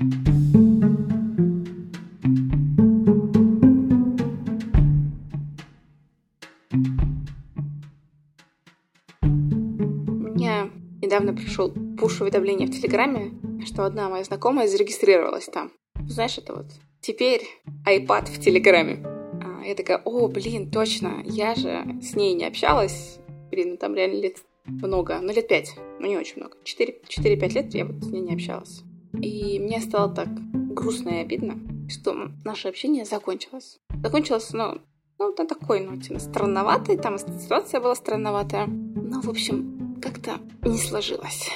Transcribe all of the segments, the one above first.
Мне недавно пришел пуш-уведомление в Телеграме, что одна моя знакомая зарегистрировалась там. Знаешь, это вот теперь iPad в Телеграме. А, я такая, о, блин, точно, я же с ней не общалась. Блин, ну там реально лет много, ну лет пять, ну не очень много. 4-5 лет я вот с ней не общалась. И мне стало так грустно и обидно, что наше общение закончилось. Закончилось, ну, ну, на такой ноте, на странноватой, там ситуация была странноватая. Ну, в общем, как-то не сложилось.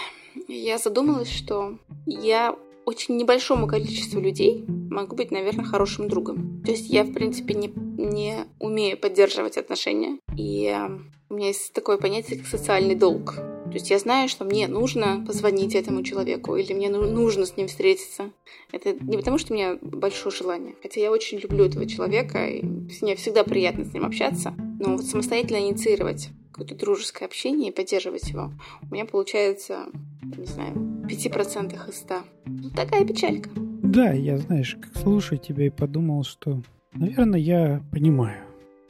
Я задумалась, что я очень небольшому количеству людей могу быть, наверное, хорошим другом. То есть я, в принципе, не, не умею поддерживать отношения. И э, у меня есть такое понятие, как социальный долг. То есть я знаю, что мне нужно позвонить этому человеку, или мне ну, нужно с ним встретиться. Это не потому, что у меня большое желание. Хотя я очень люблю этого человека, и мне всегда приятно с ним общаться. Но вот самостоятельно инициировать какое-то дружеское общение и поддерживать его, у меня получается, не знаю, в 5% из 100. Ну, такая печалька. Да, я, знаешь, как слушаю тебя и подумал, что, наверное, я понимаю.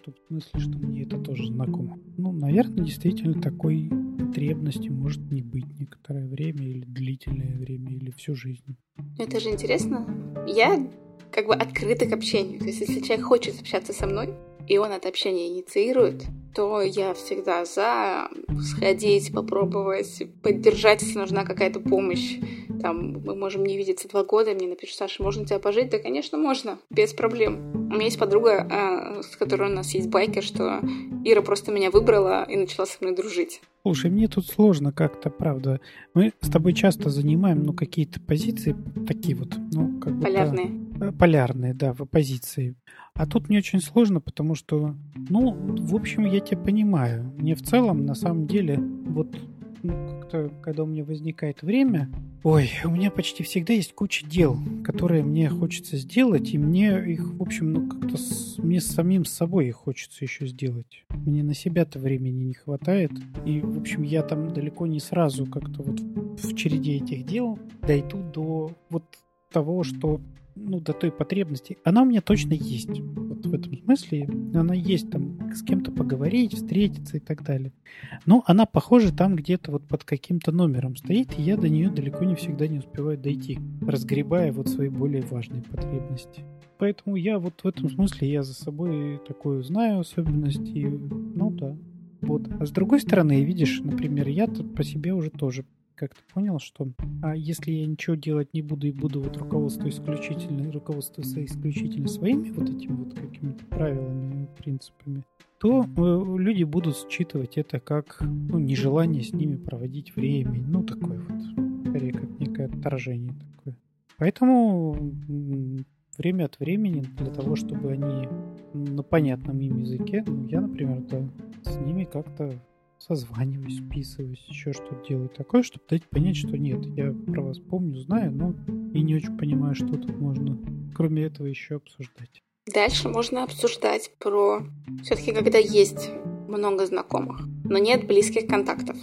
Том смысле, что мне это тоже знакомо. Ну, наверное, действительно такой потребности может не быть некоторое время или длительное время или всю жизнь. Это же интересно. Я как бы открыта к общению. То есть, если человек хочет общаться со мной, и он это общение инициирует, то я всегда за сходить, попробовать, поддержать, если нужна какая-то помощь. Там мы можем не видеться два года, мне напишут, Саша, можно тебя пожить? Да, конечно, можно, без проблем. У меня есть подруга, а, с которой у нас есть байкер, что Ира просто меня выбрала и начала со мной дружить. Слушай, мне тут сложно как-то, правда. Мы с тобой часто занимаем, ну, какие-то позиции такие вот, ну, как бы... Полярные. Э, полярные, да, в оппозиции. А тут мне очень сложно, потому что, ну, в общем, я тебя понимаю. Мне в целом, на самом деле, вот ну, как-то, когда у меня возникает время, ой, у меня почти всегда есть куча дел, которые мне хочется сделать, и мне их, в общем, ну, как-то с, мне самим с собой их хочется еще сделать. Мне на себя-то времени не хватает, и, в общем, я там далеко не сразу как-то вот в череде этих дел дойду до вот того, что ну, до той потребности, она у меня точно есть. Вот в этом смысле она есть там с кем-то поговорить, встретиться и так далее. Но она, похоже, там где-то вот под каким-то номером стоит, и я до нее далеко не всегда не успеваю дойти, разгребая вот свои более важные потребности. Поэтому я вот в этом смысле я за собой такую знаю особенность, и ну да. Вот. А с другой стороны, видишь, например, я тут по себе уже тоже как-то понял, что а если я ничего делать не буду и буду вот руководствоваться исключительно, руководствоваться исключительно своими вот этими вот какими-то правилами, принципами, то э, люди будут считывать это как ну, нежелание с ними проводить время. Ну, такое вот, скорее, как некое отторжение такое. Поэтому время от времени для того, чтобы они на понятном им языке, ну, я, например, то с ними как-то созваниваюсь, списываюсь, еще что-то делаю такое, чтобы дать понять, что нет, я про вас помню, знаю, но и не очень понимаю, что тут можно, кроме этого, еще обсуждать. Дальше можно обсуждать про все-таки, когда есть много знакомых, но нет близких контактов.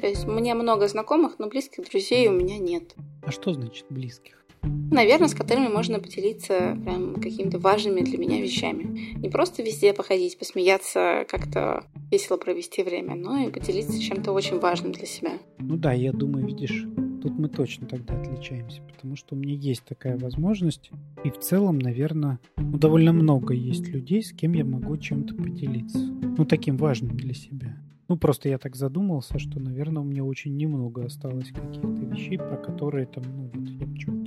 То есть меня много знакомых, но близких друзей у меня нет. А что значит близких? Наверное, с которыми можно поделиться прям какими-то важными для меня вещами. Не просто везде походить, посмеяться, как-то весело провести время, но и поделиться чем-то очень важным для себя. Ну да, я думаю, видишь, тут мы точно тогда отличаемся, потому что у меня есть такая возможность, и в целом, наверное, ну, довольно много есть людей, с кем я могу чем-то поделиться. Ну, таким важным для себя. Ну, просто я так задумался, что, наверное, у меня очень немного осталось каких-то вещей, про которые там, ну, вот я чтобы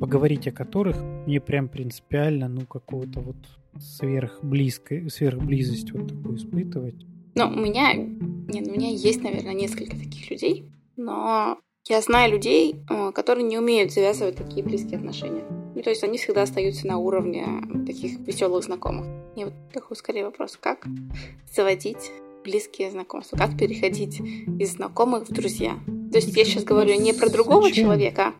поговорить о которых мне прям принципиально, ну, какого-то вот сверхблизкой, сверхблизость вот такую испытывать. Ну, у меня, нет, у меня есть, наверное, несколько таких людей, но я знаю людей, э, которые не умеют завязывать такие близкие отношения. Ну, то есть они всегда остаются на уровне таких веселых знакомых. И вот такой скорее вопрос, как заводить близкие знакомства, как переходить из знакомых в друзья. То есть я сейчас говорю не про другого Зачем? человека,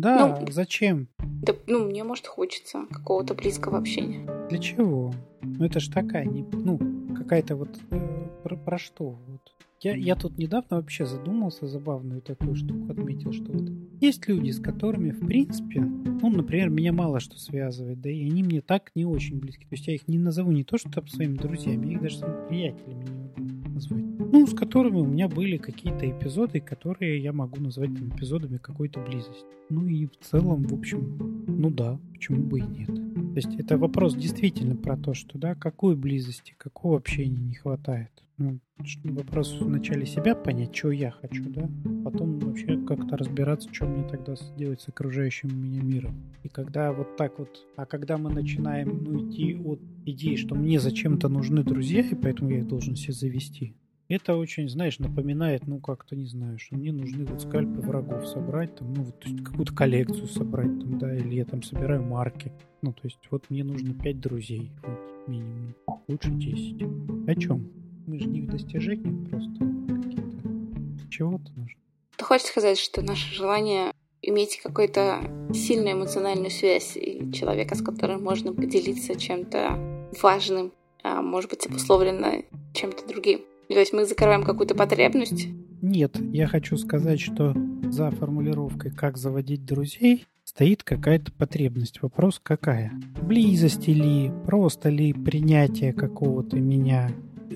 да, ну, зачем? Да, ну, мне, может, хочется какого-то близкого общения. Для чего? Ну, это ж такая, не, ну, какая-то вот э, про, про что? Вот. Я, я тут недавно вообще задумался, забавную такую штуку отметил, что вот есть люди, с которыми, в принципе, ну, например, меня мало что связывает, да, и они мне так не очень близки. То есть я их не назову не то, что там своими друзьями, я их даже своими приятелями не могу назвать. Ну, с которыми у меня были какие-то эпизоды, которые я могу назвать там, эпизодами какой-то близости. Ну и в целом, в общем, ну да, почему бы и нет. То есть это вопрос действительно про то, что, да, какой близости, какого общения не хватает ну, вопрос вначале себя понять, что я хочу, да, потом вообще как-то разбираться, что мне тогда делать с окружающим меня миром. И когда вот так вот, а когда мы начинаем ну, идти от идеи, что мне зачем-то нужны друзья, и поэтому я их должен себе завести, это очень, знаешь, напоминает, ну, как-то, не знаю, что мне нужны вот скальпы врагов собрать, там, ну, вот какую-то коллекцию собрать, там, да, или я там собираю марки. Ну, то есть, вот мне нужно пять друзей, вот, минимум, лучше десять. О чем? Мы же не в достижениях просто какие-то. Чего-то нужно. Ты хочешь сказать, что наше желание иметь какую-то сильную эмоциональную связь и человека, с которым можно поделиться чем-то важным, а может быть обусловлено чем-то другим. То есть мы закрываем какую-то потребность? Нет, я хочу сказать, что за формулировкой «как заводить друзей» стоит какая-то потребность. Вопрос какая? Близости ли, просто ли принятие какого-то меня,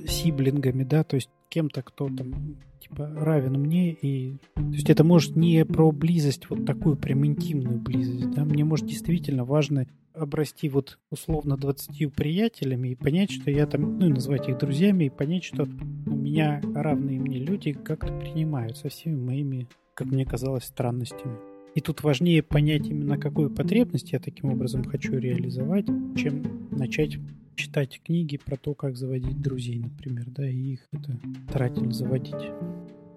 сиблингами, да, то есть кем-то, кто там типа равен мне и то есть это может не про близость вот такую прям интимную близость, да, мне может действительно важно обрасти вот условно 20 приятелями и понять, что я там, ну и назвать их друзьями и понять, что меня равные мне люди как-то принимают со всеми моими, как мне казалось, странностями. И тут важнее понять именно какую потребность я таким образом хочу реализовать, чем начать читать книги про то, как заводить друзей, например, да, и их это тратить, заводить.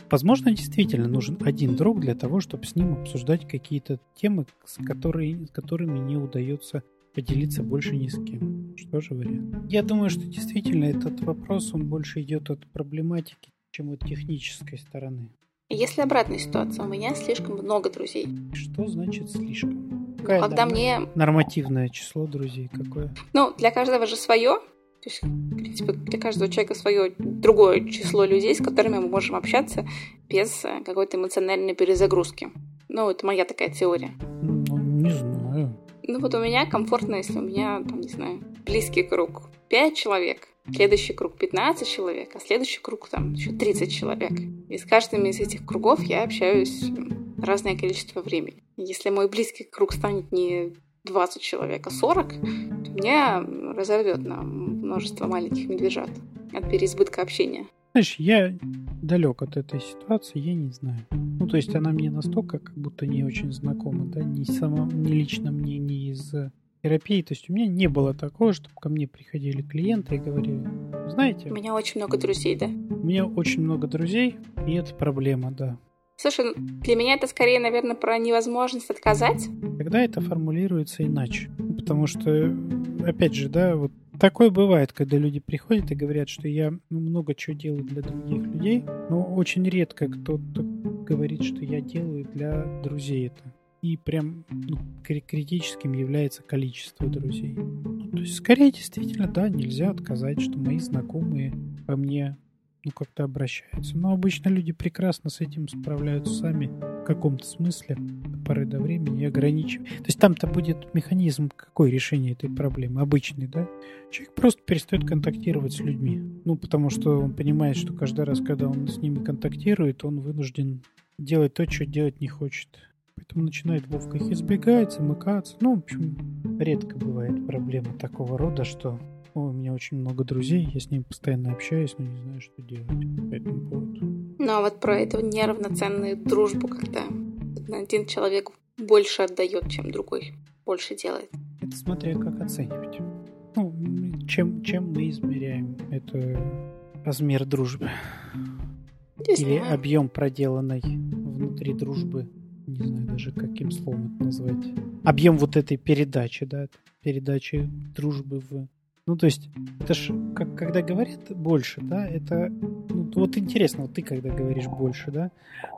Возможно, действительно нужен один друг для того, чтобы с ним обсуждать какие-то темы, с, которые, с которыми не удается поделиться больше ни с кем. Что же вариант? Я думаю, что действительно этот вопрос, он больше идет от проблематики, чем от технической стороны. Если обратная ситуация, у меня слишком много друзей. Что значит слишком? Какая Когда мне... Нормативное число друзей какое? Ну, для каждого же свое. То есть, в принципе, для каждого человека свое другое число людей, с которыми мы можем общаться без э, какой-то эмоциональной перезагрузки. Ну, это моя такая теория. Ну, не знаю. Ну, вот у меня комфортно, если у меня, там, не знаю, близкий круг 5 человек, следующий круг 15 человек, а следующий круг там еще 30 человек. И с каждым из этих кругов я общаюсь разное количество времени. Если мой близкий круг станет не 20 человек, а 40, то меня разорвет на множество маленьких медвежат от переизбытка общения. Знаешь, я далек от этой ситуации, я не знаю. Ну, то есть она мне настолько как будто не очень знакома, да, ни сама, ни лично мне, ни из терапии. То есть у меня не было такого, чтобы ко мне приходили клиенты и говорили, знаете... У меня очень много друзей, да? У меня очень много друзей, и это проблема, да. Слушай, для меня это скорее, наверное, про невозможность отказать. Тогда это формулируется иначе. Потому что, опять же, да, вот такое бывает, когда люди приходят и говорят, что я ну, много чего делаю для других людей, но очень редко кто-то говорит, что я делаю для друзей это. И прям ну, критическим является количество друзей. Ну, то есть, скорее, действительно, да, нельзя отказать, что мои знакомые по мне ну, как-то обращаются. Но обычно люди прекрасно с этим справляются сами в каком-то смысле до поры до времени и ограничивают. То есть там-то будет механизм какой решение этой проблемы? Обычный, да? Человек просто перестает контактировать с людьми. Ну, потому что он понимает, что каждый раз, когда он с ними контактирует, он вынужден делать то, что делать не хочет. Поэтому начинает ловко их избегать, замыкаться. Ну, в общем, редко бывает проблема такого рода, что у меня очень много друзей, я с ними постоянно общаюсь, но не знаю, что делать по этому поводу. Ну, а вот про эту неравноценную дружбу, когда один человек больше отдает, чем другой больше делает. Это смотря как оценивать. Ну, чем, чем мы измеряем это размер дружбы? Не Или знаю. объем проделанной внутри дружбы не знаю даже каким словом это назвать. Объем вот этой передачи, да, передачи дружбы в ну, то есть, это ж, как, когда говорят больше, да, это, ну, вот интересно, вот ты когда говоришь больше, да,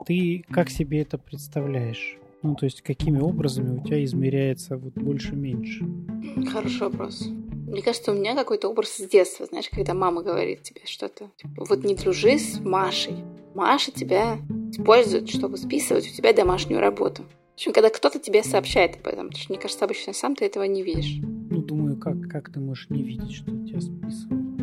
ты как себе это представляешь? Ну, то есть, какими образами у тебя измеряется вот больше-меньше? Хороший вопрос. Мне кажется, у меня какой-то образ с детства, знаешь, когда мама говорит тебе что-то. Типа, вот не дружи с Машей. Маша тебя использует, чтобы списывать у тебя домашнюю работу. В общем, когда кто-то тебе сообщает об этом, потому что, мне кажется, обычно сам ты этого не видишь. Ну, думаю, как, как ты можешь не видеть, что тебя списывают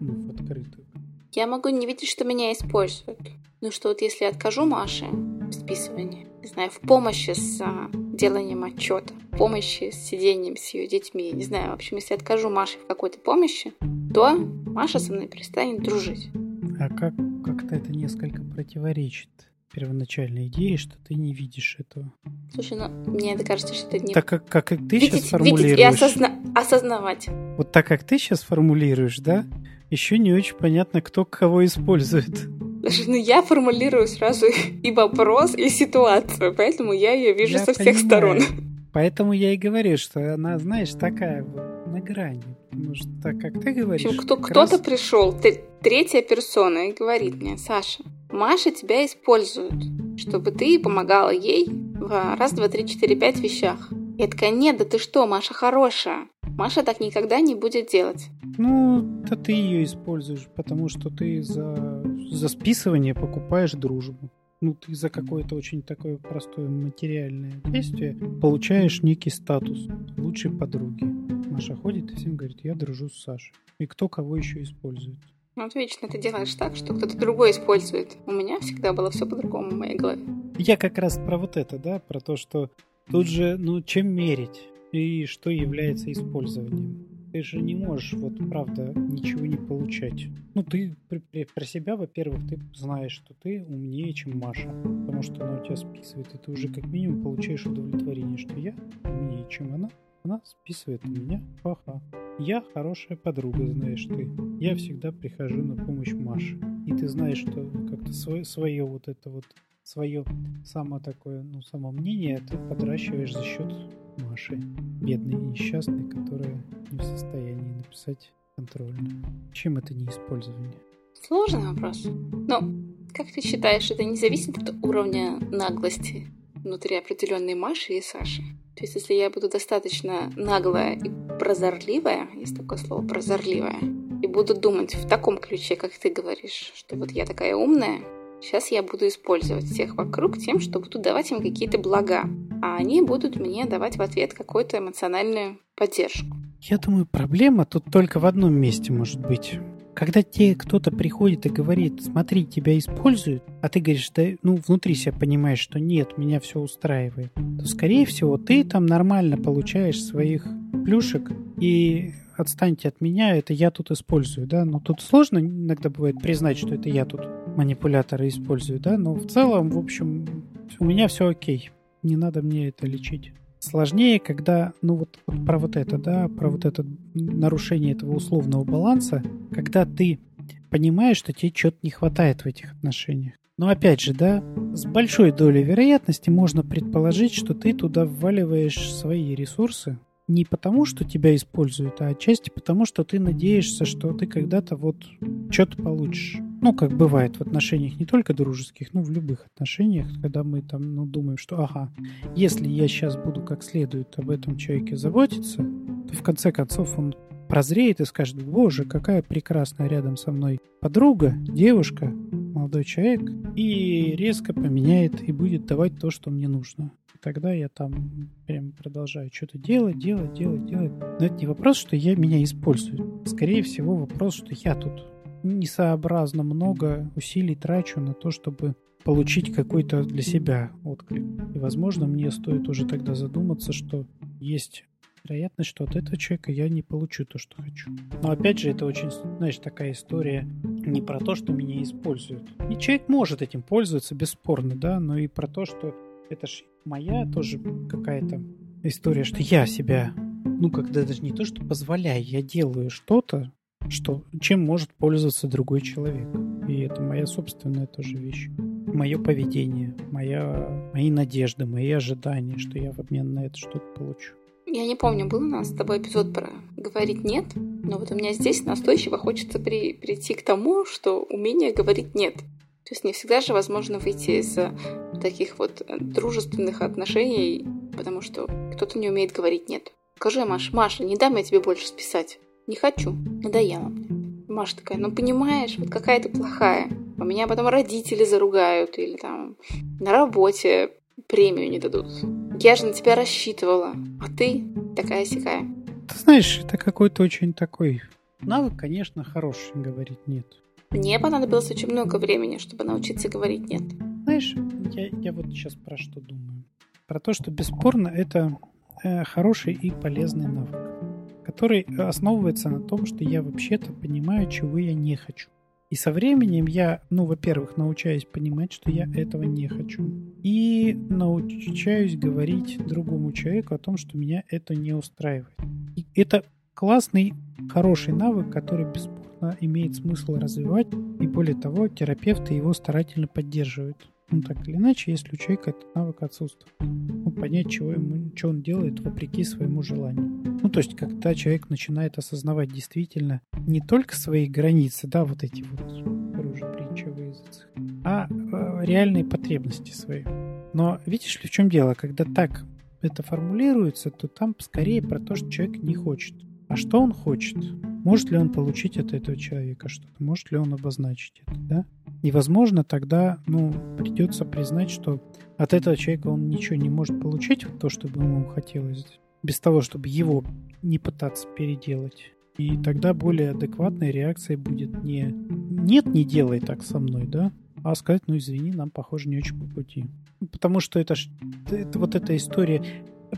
ну, в открытую? Я могу не видеть, что меня используют. Ну что вот если я откажу Маше в списывании, не знаю, в помощи с а, деланием отчета, в помощи с сидением с ее детьми, не знаю, в общем, если откажу Маше в какой-то помощи, то Маша со мной перестанет дружить. А как как-то это несколько противоречит первоначальной идее, что ты не видишь этого. Слушай, ну мне это кажется, что это не... Так как, как ты видеть, сейчас формулируешь... Видеть и осозна... осознавать. Вот так как ты сейчас формулируешь, да? Еще не очень понятно, кто кого использует. Даже, ну, я формулирую сразу и вопрос, и ситуацию, поэтому я ее вижу я со понимаю. всех сторон. Поэтому я и говорю, что она, знаешь, такая на грани. Потому что так, как ты говоришь... В общем, кто, кто-то раз... пришел, третья персона, и говорит мне, Саша, Маша тебя использует, чтобы ты помогала ей в раз, два, три, четыре, пять вещах. Я такая, нет, да ты что, Маша хорошая. Маша так никогда не будет делать. Ну, да ты ее используешь, потому что ты за, за списывание покупаешь дружбу. Ну, ты за какое-то очень такое простое материальное действие получаешь некий статус лучшей подруги. Маша ходит и всем говорит, я дружу с Сашей. И кто кого еще использует. Ну, вот вечно ты делаешь так, что кто-то другой использует. У меня всегда было все по-другому в моей голове. Я как раз про вот это, да, про то, что тут же, ну, чем мерить и что является использованием. Ты же не можешь, вот правда, ничего не получать. Ну, ты про себя, во-первых, ты знаешь, что ты умнее, чем Маша. Потому что она у тебя списывает, и ты уже как минимум получаешь удовлетворение, что я умнее, чем она. Она списывает на меня. Ха-ха. Я хорошая подруга, знаешь ты. Я всегда прихожу на помощь Маше. И ты знаешь, что как-то свое, свое вот это вот, свое само такое, ну, само мнение ты подращиваешь за счет Маши. Бедной и несчастной, которая не в состоянии написать контрольную. Чем это не использование? Сложный вопрос. Но как ты считаешь, это не зависит от уровня наглости внутри определенной Маши и Саши? То есть, если я буду достаточно наглая и прозорливая, есть такое слово прозорливая, и буду думать в таком ключе, как ты говоришь, что вот я такая умная, сейчас я буду использовать всех вокруг тем, что буду давать им какие-то блага, а они будут мне давать в ответ какую-то эмоциональную поддержку. Я думаю, проблема тут только в одном месте может быть. Когда тебе кто-то приходит и говорит, смотри, тебя используют, а ты говоришь, да, ну, внутри себя понимаешь, что нет, меня все устраивает, то, скорее всего, ты там нормально получаешь своих плюшек и отстаньте от меня, это я тут использую, да, но тут сложно иногда бывает признать, что это я тут манипуляторы использую, да, но в целом, в общем, у меня все окей, не надо мне это лечить. Сложнее, когда, ну вот, вот про вот это, да, про вот это нарушение этого условного баланса, когда ты понимаешь, что тебе что-то не хватает в этих отношениях. Но опять же, да, с большой долей вероятности можно предположить, что ты туда вваливаешь свои ресурсы, не потому, что тебя используют, а отчасти потому, что ты надеешься, что ты когда-то вот что-то получишь. Ну, как бывает в отношениях не только дружеских, но в любых отношениях, когда мы там ну, думаем, что ага, если я сейчас буду как следует об этом человеке заботиться, то в конце концов он прозреет и скажет, боже, какая прекрасная рядом со мной подруга, девушка, молодой человек, и резко поменяет и будет давать то, что мне нужно тогда я там прям продолжаю что-то делать, делать, делать, делать. Но это не вопрос, что я меня использую. Скорее всего, вопрос, что я тут несообразно много усилий трачу на то, чтобы получить какой-то для себя отклик. И, возможно, мне стоит уже тогда задуматься, что есть вероятность, что от этого человека я не получу то, что хочу. Но опять же, это очень, знаешь, такая история не про то, что меня используют. И человек может этим пользоваться, бесспорно, да, но и про то, что это ж моя тоже какая-то история, что я себя, ну, когда даже не то, что позволяю, я делаю что-то, что, чем может пользоваться другой человек. И это моя собственная тоже вещь. Мое поведение, моя, мои надежды, мои ожидания, что я в обмен на это что-то получу. Я не помню, был у нас с тобой эпизод про говорить нет, но вот у меня здесь настойчиво хочется при, прийти к тому, что умение говорить нет. То есть не всегда же возможно выйти из э, таких вот э, дружественных отношений, потому что кто-то не умеет говорить «нет». Скажи, Маша, Маша, не дам я тебе больше списать. Не хочу, надоело мне. Маша такая, ну понимаешь, вот какая ты плохая. У меня потом родители заругают или там на работе премию не дадут. Я же на тебя рассчитывала, а ты такая сякая. Ты знаешь, это какой-то очень такой навык, конечно, хороший, говорить нет. Мне понадобилось очень много времени, чтобы научиться говорить нет. Знаешь, я, я вот сейчас про что думаю. Про то, что бесспорно это э, хороший и полезный навык, который основывается на том, что я вообще-то понимаю, чего я не хочу. И со временем я, ну, во-первых, научаюсь понимать, что я этого не хочу. И научаюсь говорить другому человеку о том, что меня это не устраивает. И это классный, хороший навык, который бесспорно имеет смысл развивать. И более того, терапевты его старательно поддерживают. Ну, так или иначе, если у человека этот навык отсутствует. Ну, понять, чего, ему, что он делает вопреки своему желанию. Ну, то есть, когда человек начинает осознавать действительно не только свои границы, да, вот эти вот языцах, а э, реальные потребности свои. Но видишь ли, в чем дело? Когда так это формулируется, то там скорее про то, что человек не хочет. А что он хочет? Может ли он получить от этого человека что-то? Может ли он обозначить это, да? И, возможно, тогда, ну, придется признать, что от этого человека он ничего не может получить, то, что бы ему хотелось, без того, чтобы его не пытаться переделать. И тогда более адекватной реакцией будет не «нет, не делай так со мной», да, а сказать «ну, извини, нам, похоже, не очень по пути». Потому что это, это вот эта история,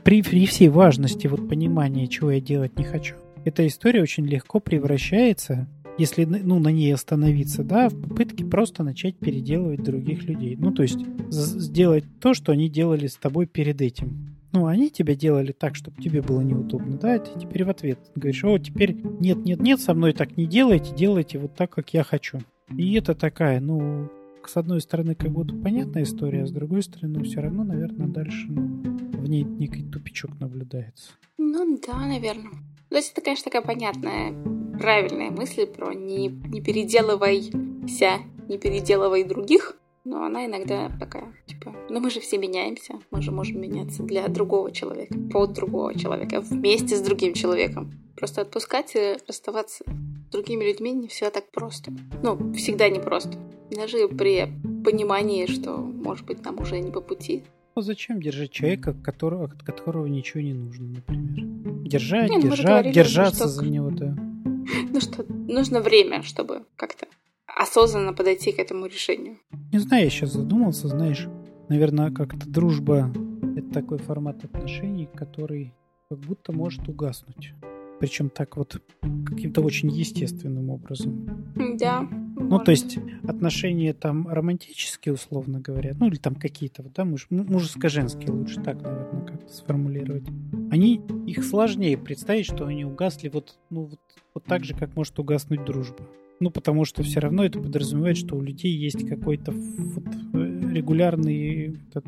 при, при всей важности вот понимания, чего я делать не хочу, эта история очень легко превращается если ну, на ней остановиться, да, в попытке просто начать переделывать других людей. Ну, то есть сделать то, что они делали с тобой перед этим. Ну, они тебя делали так, чтобы тебе было неудобно, да, и ты теперь в ответ говоришь, о, теперь нет, нет, нет, со мной так не делайте, делайте вот так, как я хочу. И это такая, ну, с одной стороны, как будто понятная история, а с другой стороны, все равно, наверное, дальше ну, в ней некий тупичок наблюдается. Ну да, наверное. То есть это, конечно, такая понятная, правильная мысль про не, не переделывайся, не переделывай других, но она иногда такая, типа, ну мы же все меняемся, мы же можем меняться для другого человека, под другого человека, вместе с другим человеком. Просто отпускать и расставаться с другими людьми не все так просто. Ну, всегда не просто. Даже при понимании, что, может быть, нам уже не по пути. Ну, зачем держать человека, которого, от которого ничего не нужно, например? Держать, не, ну, держать, держаться что... за него-то. Ну что, нужно время, чтобы как-то осознанно подойти к этому решению. Не знаю, я сейчас задумался, знаешь, наверное, как-то дружба — это такой формат отношений, который как будто может угаснуть. Причем так вот каким-то очень естественным образом. Да. Ну, то есть отношения там романтические, условно говоря, ну или там какие-то, вот, да, муж, мужеско-женские, лучше так, наверное, как-то сформулировать. Они, их сложнее представить, что они угасли вот, ну, вот, вот так же, как может угаснуть дружба. Ну, потому что все равно это подразумевает, что у людей есть какой-то вот э, регулярный этот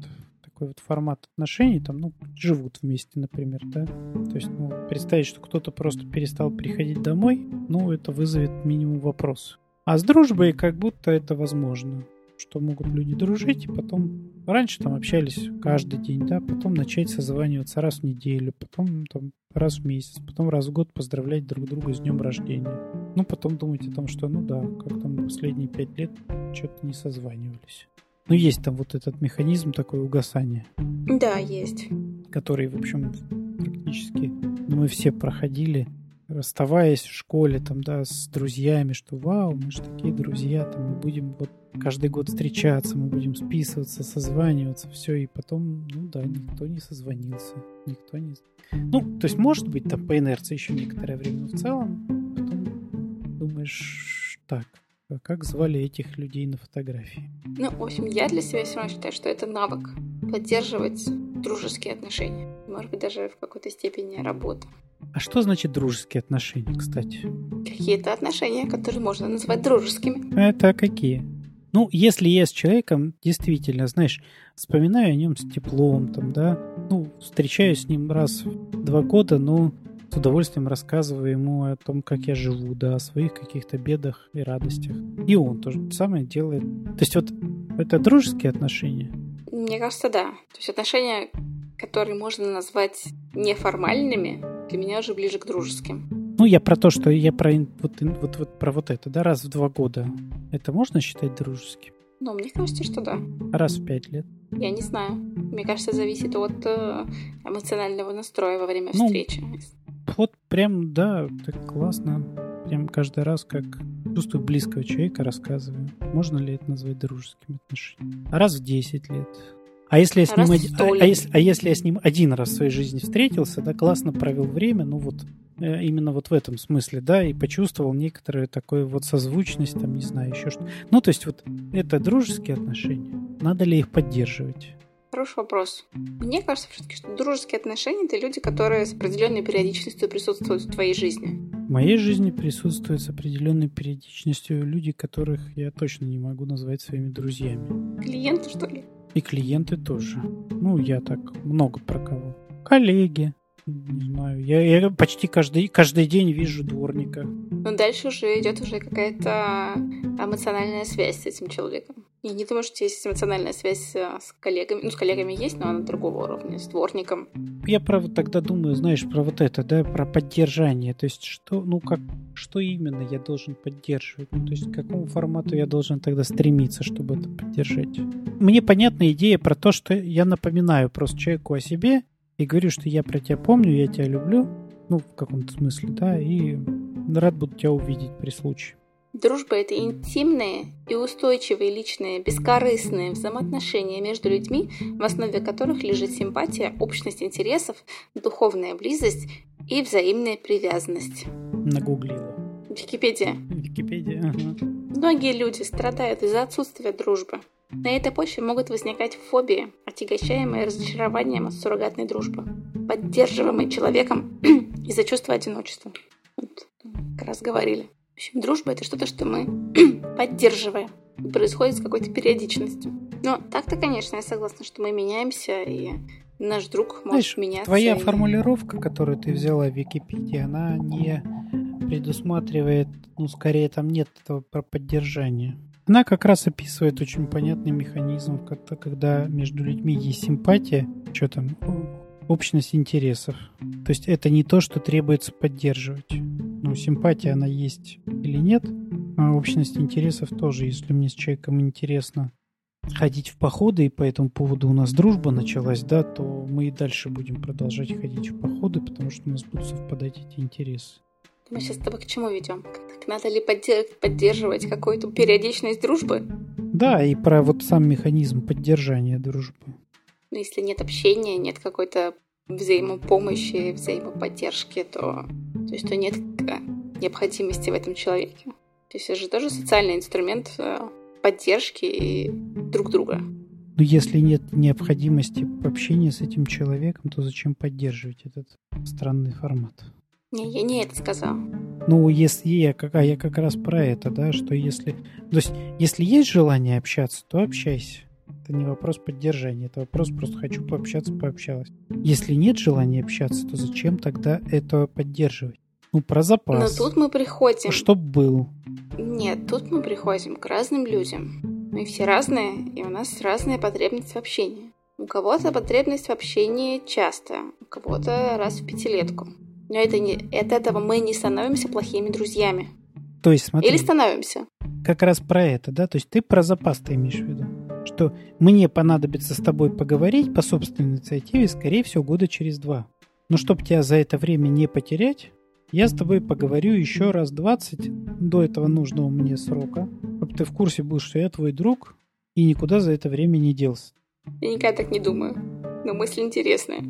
такой вот формат отношений, там, ну, живут вместе, например, да. То есть, ну, представить, что кто-то просто перестал приходить домой, ну, это вызовет минимум вопрос. А с дружбой как будто это возможно, что могут люди дружить, и потом раньше там общались каждый день, да, потом начать созваниваться раз в неделю, потом там раз в месяц, потом раз в год поздравлять друг друга с днем рождения. Ну, потом думать о том, что, ну да, как там последние пять лет что-то не созванивались. Ну, есть там вот этот механизм такой угасания. Да, есть. Который, в общем, практически ну, мы все проходили, расставаясь в школе, там, да, с друзьями, что вау, мы же такие друзья, там, мы будем вот каждый год встречаться, мы будем списываться, созваниваться, все, и потом, ну да, никто не созвонился, никто не... Ну, то есть, может быть, там по инерции еще некоторое время, но в целом потом думаешь, так, как звали этих людей на фотографии? Ну, в общем, я для себя все равно считаю, что это навык поддерживать дружеские отношения. Может быть, даже в какой-то степени работа. А что значит дружеские отношения, кстати? Какие-то отношения, которые можно назвать дружескими. Это какие? Ну, если я с человеком действительно, знаешь, вспоминаю о нем с теплом, там, да, ну, встречаюсь с ним раз в два года, ну, с удовольствием рассказываю ему о том, как я живу, да, о своих каких-то бедах и радостях. И он тоже самое делает. То есть вот это дружеские отношения? Мне кажется, да. То есть отношения, которые можно назвать неформальными, для меня уже ближе к дружеским. Ну, я про то, что я про вот, вот, вот, про вот это, да, раз в два года. Это можно считать дружеским? Ну, мне кажется, что да. Раз в пять лет. Я не знаю. Мне кажется, зависит от э, эмоционального настроя во время ну, встречи. Вот прям, да, так классно. Прям каждый раз как чувствую близкого человека, рассказываю. Можно ли это назвать дружескими отношениями? Раз в 10 лет. А если я с ним, один, а, а, если, а если я с ним один раз в своей жизни встретился, да, классно провел время, ну вот Э, именно вот в этом смысле, да, и почувствовал некоторую такую вот созвучность, там, не знаю, еще что. Ну, то есть вот это дружеские отношения. Надо ли их поддерживать? Хороший вопрос. Мне кажется, все-таки, что дружеские отношения — это люди, которые с определенной периодичностью присутствуют в твоей жизни. В моей жизни присутствуют с определенной периодичностью люди, которых я точно не могу назвать своими друзьями. Клиенты, что ли? И клиенты тоже. Ну, я так много про кого. Коллеги, не знаю. Я, я почти каждый, каждый день вижу дворника. Но дальше уже идет уже какая-то эмоциональная связь с этим человеком. Я не думаю, что есть эмоциональная связь э, с коллегами. Ну, с коллегами есть, но она другого уровня, с дворником. Я про тогда думаю, знаешь, про вот это, да, про поддержание. То есть, что, ну, как, что именно я должен поддерживать? Ну, то есть, к какому формату я должен тогда стремиться, чтобы это поддержать? Мне понятна идея про то, что я напоминаю просто человеку о себе, и говорю, что я про тебя помню, я тебя люблю, ну, в каком-то смысле, да, и рад буду тебя увидеть при случае. Дружба – это интимные и устойчивые личные, бескорыстные взаимоотношения между людьми, в основе которых лежит симпатия, общность интересов, духовная близость и взаимная привязанность. Нагуглила. Википедия. Википедия, ага. Многие люди страдают из-за отсутствия дружбы. На этой почве могут возникать фобии, отягощаемые разочарованием от суррогатной дружбы, поддерживаемой человеком из-за чувства одиночества. Вот, как раз говорили. В общем, дружба это что-то, что мы поддерживаем. И происходит с какой-то периодичностью. Но так-то, конечно, я согласна, что мы меняемся, и наш друг может Знаешь, меняться. Твоя и... формулировка, которую ты взяла в Википедии, она не предусматривает, ну, скорее там нет этого про поддержание. Она как раз описывает очень понятный механизм, когда между людьми есть симпатия, что там, общность интересов. То есть это не то, что требуется поддерживать. Ну, симпатия, она есть или нет, а общность интересов тоже. Если мне с человеком интересно ходить в походы, и по этому поводу у нас дружба началась, да, то мы и дальше будем продолжать ходить в походы, потому что у нас будут совпадать эти интересы. Мы сейчас с тобой к чему ведем? Надо ли поддерживать какую-то периодичность дружбы? Да, и про вот сам механизм поддержания дружбы. Ну, если нет общения, нет какой-то взаимопомощи, взаимоподдержки, то, то есть то нет необходимости в этом человеке. То есть это же тоже социальный инструмент э, поддержки и друг друга. Но если нет необходимости в общении с этим человеком, то зачем поддерживать этот странный формат? Не, я не это сказал. Ну, если я, как, а я как раз про это, да, что если... То есть, если есть желание общаться, то общайся. Это не вопрос поддержания, это вопрос просто хочу пообщаться, пообщалась. Если нет желания общаться, то зачем тогда это поддерживать? Ну, про запас. Но тут мы приходим... Чтоб был. Нет, тут мы приходим к разным людям. Мы все разные, и у нас разная потребность в общении. У кого-то потребность в общении часто, у кого-то раз в пятилетку. Но это не, от этого мы не становимся плохими друзьями. То есть, смотри. Или становимся. Как раз про это, да? То есть ты про запас ты имеешь в виду? Что мне понадобится с тобой поговорить по собственной инициативе, скорее всего, года через два. Но чтобы тебя за это время не потерять, я с тобой поговорю еще раз 20 до этого нужного мне срока, чтобы ты в курсе был, что я твой друг и никуда за это время не делся. Я никогда так не думаю, но мысль интересная.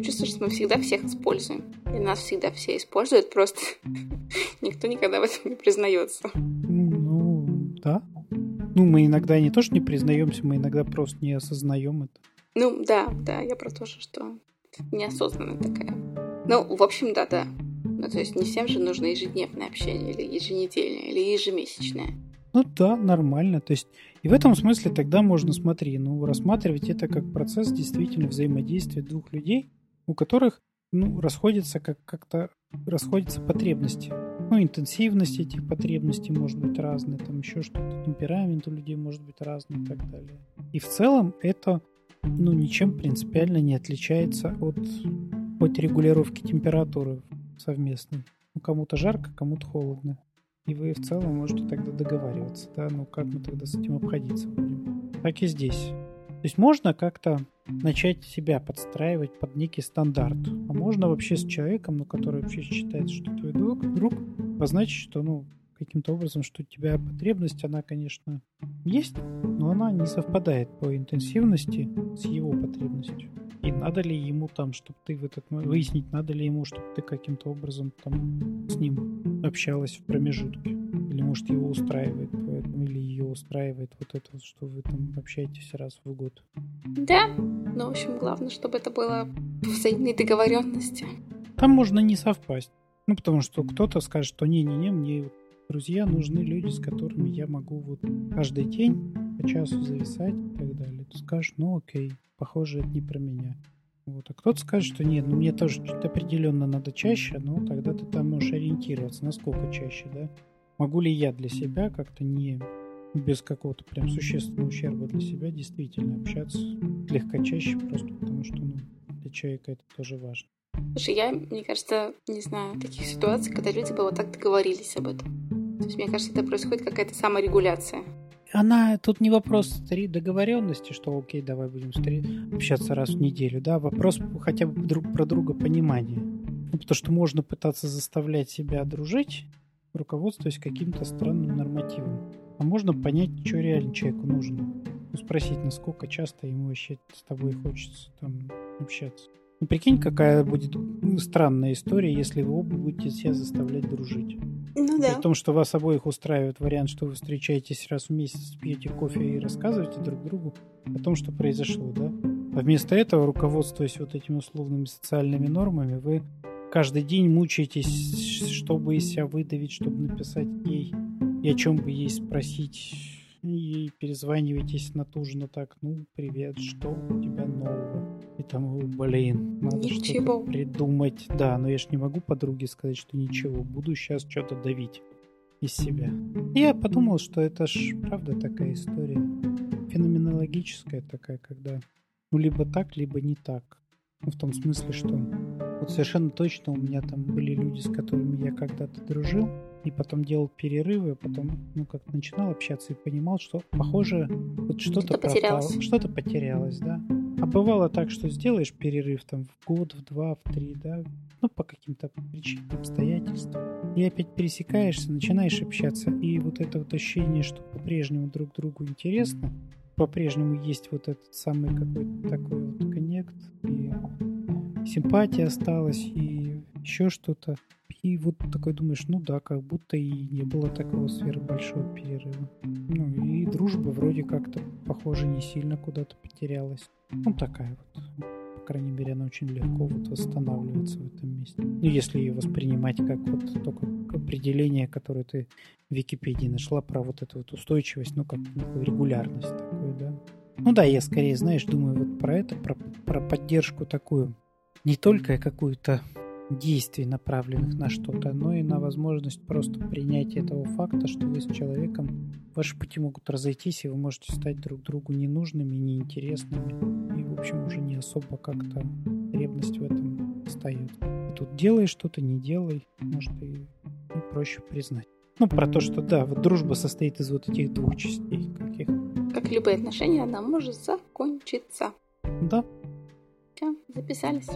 Чувство, что мы всегда всех используем. И нас всегда все используют, просто никто никогда в этом не признается. Ну, да. Ну, мы иногда не то, что не признаемся, мы иногда просто не осознаем это. Ну, да, да, я про то же, что неосознанная такая. Ну, в общем, да, да. Ну, то есть не всем же нужно ежедневное общение, или еженедельное, или ежемесячное. Ну да, нормально. То есть и в этом смысле тогда можно, смотри, ну, рассматривать это как процесс действительно взаимодействия двух людей, у которых ну, расходятся как как-то расходятся потребности. Ну, интенсивность этих потребностей может быть разная, там еще что-то, темперамент у людей может быть разный и так далее. И в целом это ну, ничем принципиально не отличается от, от регулировки температуры совместной. кому-то жарко, кому-то холодно. И вы в целом можете тогда договариваться, да, ну как мы тогда с этим обходиться будем. Так и здесь. То есть можно как-то начать себя подстраивать под некий стандарт. А можно вообще с человеком, ну, который вообще считается, что твой друг, друг позначить, что, ну, каким-то образом, что у тебя потребность, она, конечно, есть, но она не совпадает по интенсивности с его потребностью. И надо ли ему там, чтобы ты в этот выяснить, надо ли ему, чтобы ты каким-то образом там с ним общалась в промежутке. Или может его устраивает, поэтому, или ее устраивает вот это, что вы там общаетесь раз в год. Да, но в общем главное, чтобы это было по взаимной договоренности. Там можно не совпасть. Ну, потому что кто-то скажет, что не-не-не, мне друзья нужны люди, с которыми я могу вот каждый день по часу зависать и так далее. Ты скажешь, ну окей, похоже, это не про меня. Вот. А кто-то скажет, что нет, ну мне тоже чуть определенно надо чаще, но тогда ты там можешь ориентироваться, насколько чаще, да. Могу ли я для себя как-то не без какого-то прям существенного ущерба для себя действительно общаться слегка чаще, просто потому что ну, для человека это тоже важно. Слушай, я, мне кажется, не знаю таких ситуаций, когда люди бы вот так договорились об этом. То есть, мне кажется, это происходит какая-то саморегуляция она тут не вопрос договоренности, что окей, давай будем общаться раз в неделю, да, вопрос хотя бы друг про друга понимания. Ну, потому что можно пытаться заставлять себя дружить, руководствуясь каким-то странным нормативом. А можно понять, что реально человеку нужно. Ну, спросить, насколько часто ему вообще с тобой хочется там общаться. Ну, прикинь, какая будет странная история, если вы оба будете себя заставлять дружить. Ну да. При том, что вас обоих устраивает вариант, что вы встречаетесь раз в месяц, пьете кофе и рассказываете друг другу о том, что произошло, да? А вместо этого, руководствуясь вот этими условными социальными нормами, вы каждый день мучаетесь, чтобы из себя выдавить, чтобы написать ей и о чем бы ей спросить. И перезваниваетесь натужно так, ну, привет, что у тебя нового? И там, блин, надо что-то придумать. Да, но я ж не могу подруге сказать, что ничего, буду сейчас что-то давить из себя. Я подумал, что это ж правда такая история. Феноменологическая такая, когда ну либо так, либо не так. Ну, в том смысле, что вот совершенно точно у меня там были люди, с которыми я когда-то дружил, и потом делал перерывы, а потом, ну, как начинал общаться и понимал, что, похоже, вот что-то потерялось. Что-то потерялось, да. А бывало так, что сделаешь перерыв там в год, в два, в три, да, ну, по каким-то причинам, обстоятельствам, и опять пересекаешься, начинаешь общаться, и вот это вот ощущение, что по-прежнему друг другу интересно, по-прежнему есть вот этот самый какой-то такой вот коннект, и симпатия осталась, и еще что-то. И вот такой думаешь, ну да, как будто и не было такого сверхбольшого перерыва. Ну и дружба вроде как-то, похоже, не сильно куда-то потерялась. Ну такая вот. По крайней мере, она очень легко вот восстанавливается в этом месте. Ну, если ее воспринимать как вот только определение, которое ты в Википедии нашла про вот эту вот устойчивость, ну, как регулярность такую, да. Ну да, я скорее, знаешь, думаю вот про это, про, про поддержку такую. Не только какую-то действий, направленных на что-то, но и на возможность просто принятия этого факта, что вы с человеком, ваши пути могут разойтись, и вы можете стать друг другу ненужными, неинтересными, и, в общем, уже не особо как-то ревность в этом встает. И тут делай что-то, не делай, может, и, и проще признать. Ну, про то, что да, вот дружба состоит из вот этих двух частей каких. Как любые отношения, она может закончиться. Да. Записались.